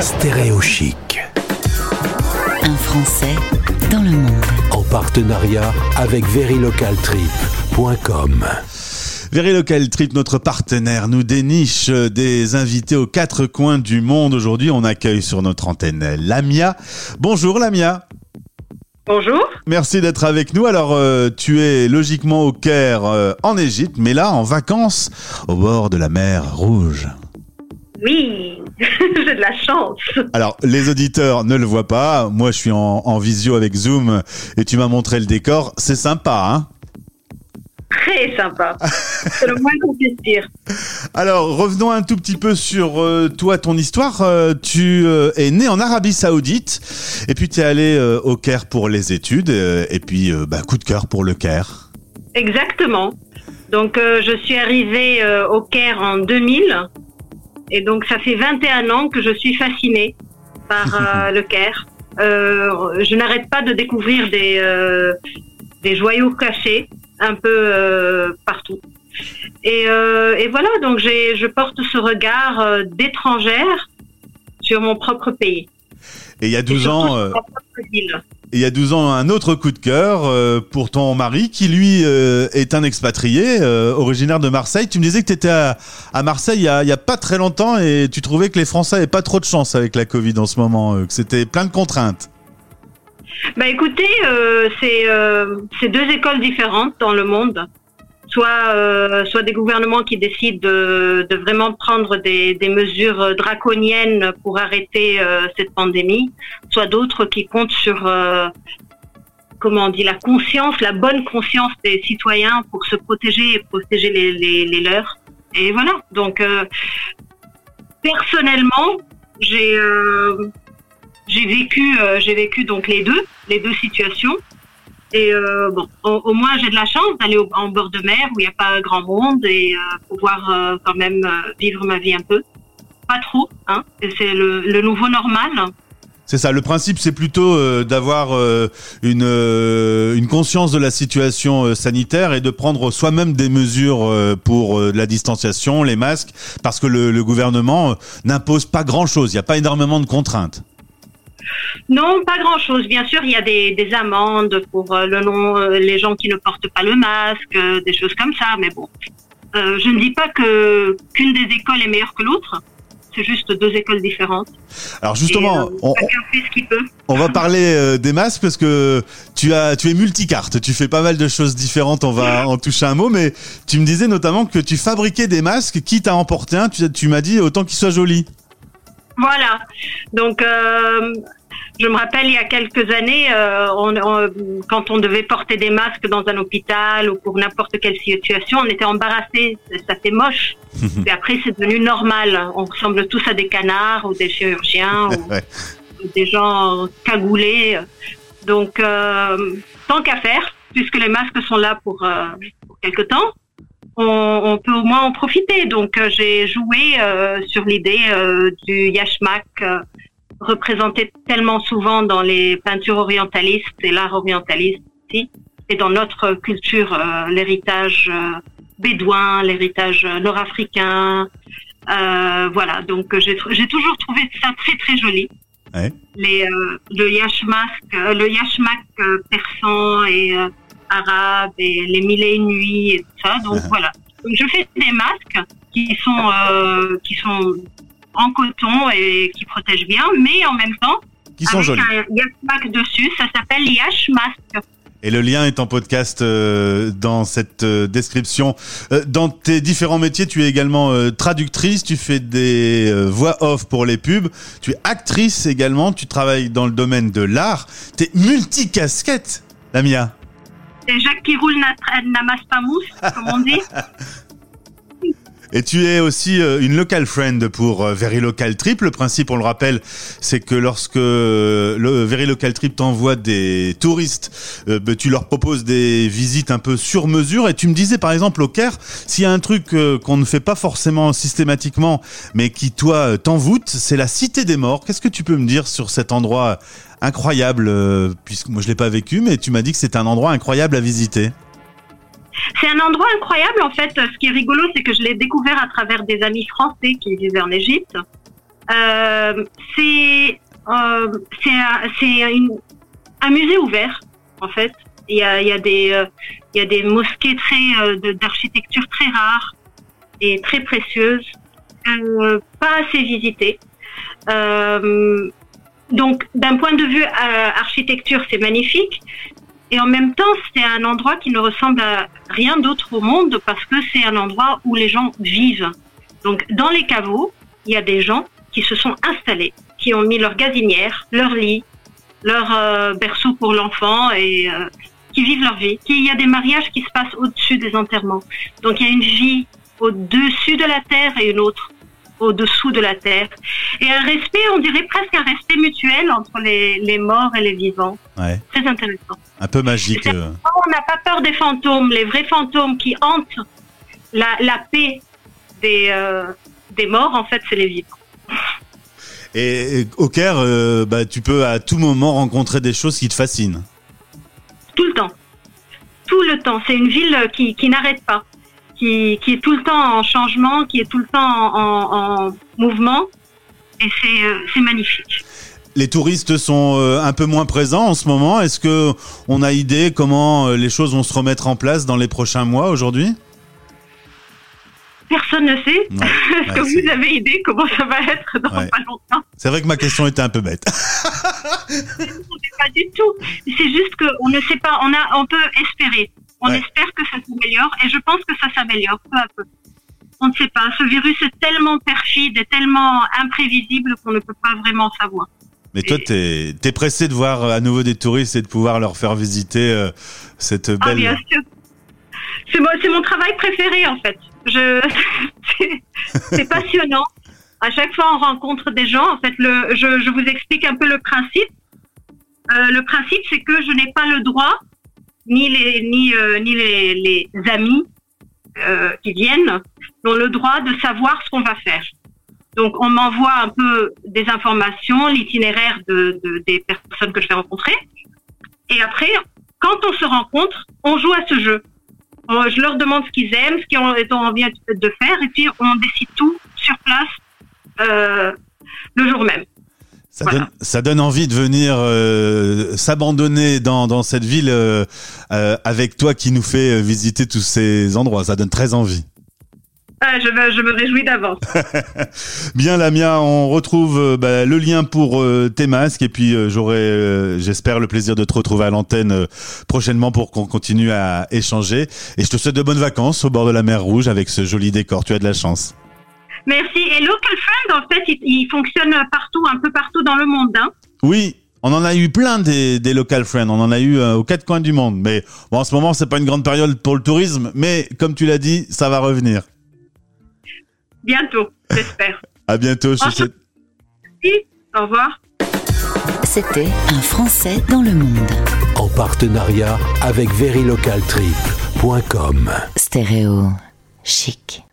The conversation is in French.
Stéréo chic. Un Français dans le monde. En partenariat avec verilocaltrip.com. Very Local Trip, notre partenaire, nous déniche des invités aux quatre coins du monde. Aujourd'hui, on accueille sur notre antenne Lamia. Bonjour Lamia. Bonjour. Merci d'être avec nous. Alors, euh, tu es logiquement au Caire, euh, en Égypte, mais là, en vacances, au bord de la mer Rouge. Oui, j'ai de la chance. Alors, les auditeurs ne le voient pas. Moi, je suis en, en visio avec Zoom et tu m'as montré le décor. C'est sympa, hein Très sympa. C'est le moins qu'on puisse dire. Alors, revenons un tout petit peu sur euh, toi, ton histoire. Euh, tu euh, es né en Arabie Saoudite et puis tu es allé au Caire pour les études et puis bah, coup de cœur pour le Caire. Exactement. Donc, je suis arrivée au Caire en 2000. Et donc, ça fait 21 ans que je suis fascinée par euh, le Caire. Euh, je n'arrête pas de découvrir des, euh, des joyaux cachés un peu partout. Et, et voilà, donc je porte ce regard d'étrangère sur mon propre pays. Et il y a Et 12 surtout ans, sur ma propre ville. Il y a 12 ans, un autre coup de cœur euh, pour ton mari qui lui euh, est un expatrié euh, originaire de Marseille. Tu me disais que tu étais à, Marseille il y, a, pas très longtemps et tu trouvais que les Français avaient pas trop de chance avec la Covid en ce moment, que c'était plein de contraintes. Bah écoutez, c'est deux écoles différentes dans le monde. Soit, euh, soit des gouvernements qui décident de, vraiment prendre des, mesures draconiennes pour arrêter euh, cette pandémie, soit d'autres qui comptent sur, euh, comment on dit, la conscience, la bonne conscience des citoyens pour se protéger et protéger les, les, leurs. Et voilà. Donc, personnellement, j'ai j'ai vécu, j'ai vécu donc les deux, les deux situations. Et euh, bon, au, moins j'ai de la chance d'aller en bord de mer où il n'y a pas grand monde et euh, pouvoir euh, quand même vivre ma vie un peu. Pas trop, hein. C'est le, nouveau normal. C'est ça, le principe c'est plutôt d'avoir une, conscience de la situation sanitaire et de prendre soi-même des mesures pour la distanciation, les masques, parce que le, gouvernement n'impose pas grand-chose, il n'y a pas énormément de contraintes. Non, pas grand-chose. Bien sûr, il y a des, des amendes pour euh, le nom, euh, les gens qui ne portent pas le masque, euh, des choses comme ça. Mais bon, Euh, je ne dis pas que qu'une des écoles est meilleure que l'autre. C'est juste deux écoles différentes. Alors Et, justement, euh, on, chacun fait ce qu'il peut. on va parler euh, des masques parce que tu as tu es multicarte, tu fais pas mal de choses différentes, on va en toucher un mot, mais tu me disais notamment que tu fabriquais des masques, quitte à emporter un, tu, tu m'as dit autant qu'ils soient jolis. Voilà. Donc, euh, je me rappelle il y a quelques années, euh, on, on- quand on devait porter des masques dans un hôpital ou pour n'importe quelle situation, on était embarrassés. Ça fait moche. Et après, c'est devenu normal. On ressemble tous à des canards ou des chirurgiens ou, Ouais. ou des gens cagoulés. Donc, euh, tant qu'à faire, puisque les masques sont là pour, euh, pour quelque temps, on, on peut au moins en profiter. Donc, euh, j'ai joué euh, sur l'idée euh, du yashmak représenté tellement souvent dans les peintures orientalistes et l'art orientaliste aussi, et dans notre culture, euh, l'héritage euh, bédouin, l'héritage nord-africain. Euh, voilà, donc j'ai toujours trouvé ça très très joli. Ouais. Les, le yashmak, le yashmak persan et arabe et les mille et une nuits et tout ça. Donc voilà. Donc je fais des masques qui sont euh, qui sont en coton et qui protègent bien, mais en même temps Qui sont avec jolis. un yashmak dessus. Ça s'appelle yash mask. Et le lien est en podcast euh, dans cette euh, description. Euh, dans tes différents métiers, tu es également traductrice, tu fais des voix off pour les pubs, tu es actrice également, tu travailles dans le domaine de l'art. T'es multicasquette, Lamia. C'est Jacques qui roule n'a- n'amasse pas mousse, comme on dit. Et tu es aussi euh, une local friend pour euh, Very Local Trip. Le principe, on le rappelle, c'est que lorsque euh, Very Local Trip t'envoie des touristes, euh, bah, tu leur proposes des visites un peu sur mesure. Et tu me disais, par exemple, au Caire, s'il y a un truc euh, qu'on ne fait pas forcément systématiquement, mais qui, toi, euh, t'envoûte, c'est la Cité des Morts. Qu'est-ce que tu peux me dire sur cet endroit incroyable, euh, puisque moi je l'ai pas vécu, mais tu m'as dit que c'était un endroit incroyable à visiter. C'est un endroit incroyable en fait. Ce qui est rigolo, c'est que je l'ai découvert à travers des amis français qui vivaient en Égypte. Euh, c'est euh, un, musée ouvert en fait. Il y a, il y a des il y a des mosquées très d'architecture très rares et très précieuses, euh, pas assez visitées. Donc d'un point de vue euh, architecture, c'est magnifique. Et en même temps, c'est un endroit qui ne ressemble à rien d'autre au monde parce que c'est un endroit où les gens vivent. Donc, dans les caveaux, il y a des gens qui se sont installés, qui ont mis leur gazinière, leur lit, leur euh, berceau pour l'enfant et euh, qui vivent leur vie. Il y a des mariages qui se passent au-dessus des enterrements. Donc, il y a une vie au-dessus de la terre et une autre au-dessous de la terre. Et un respect, on dirait presque un respect mutuel entre les, les morts et les vivants. Ouais. Très intéressant. Un peu magique. euh. On n'a pas peur des fantômes, les vrais fantômes qui hantent la, la paix des, euh, des morts, en fait, c'est les vivants. Et, et au Caire, euh, bah, tu peux à tout moment rencontrer des choses qui te fascinent. Tout le temps. Tout le temps. C'est une ville qui, qui n'arrête pas, qui, qui est tout le temps en changement, qui est tout le temps en, en- en mouvement. Et c'est euh, c'est magnifique. Les touristes sont euh, un peu moins présents en ce moment. Est-ce que on a idée comment euh, les choses vont se remettre en place dans les prochains mois aujourd'hui? Personne ne sait. Ouais, Est-ce que vous avez idée comment ça va être dans Ouais. pas longtemps? C'est vrai que ma question était un peu bête. Pas du tout. C'est juste qu'on ne sait pas. On a, on peut espérer. On Ouais. espère que ça s'améliore et je pense que ça s'améliore peu à peu. On ne sait pas. Ce virus est tellement perfide et tellement imprévisible qu'on ne peut pas vraiment savoir. Mais toi, t'es es pressé de voir à nouveau des touristes et de pouvoir leur faire visiter euh, cette Ah belle. bien sûr. C'est mon, travail préféré en fait. Je, c'est- c'est passionnant. À chaque fois, on rencontre des gens. En fait, le, je, je vous explique un peu le principe. Euh, le principe, c'est que je n'ai pas le droit, ni les, ni, euh, ni les, les amis euh, qui viennent, n'ont le droit de savoir ce qu'on va faire. Donc, on m'envoie un peu des informations, l'itinéraire de, de- des personnes que je vais rencontrer. Et après, quand on se rencontre, on joue à ce jeu. On- Je leur demande ce qu'ils aiment, ce qu'ils ont ont envie de faire, et puis on décide tout sur place euh, le jour même. Ça, Voilà. donne, ça donne envie de venir euh, s'abandonner dans, dans cette ville euh, euh, avec toi qui nous fait euh, visiter tous ces endroits. Ça donne très envie. Ah, je, me, je me réjouis d'avance. Bien Lamia, on retrouve euh, bah, le lien pour tes masques et puis j'aurai, j'espère, le plaisir de te retrouver à l'antenne prochainement pour qu'on continue à échanger. Et je te souhaite de bonnes vacances au bord de la mer Rouge avec ce joli décor. Tu as de la chance. Merci. Et Local Friend, en fait, il, il fonctionne partout, un peu partout dans le monde. Hein. Oui, on en a eu plein des, des local friends. On en a eu euh, aux quatre coins du monde. Mais bon, en ce moment, c'est pas une grande période pour le tourisme. Mais comme tu l'as dit, ça va revenir. Bientôt, j'espère. À bientôt. Je Merci. Au revoir. C'était Un Français dans le monde. En partenariat avec verilocaltrip.com. Stéréo chic.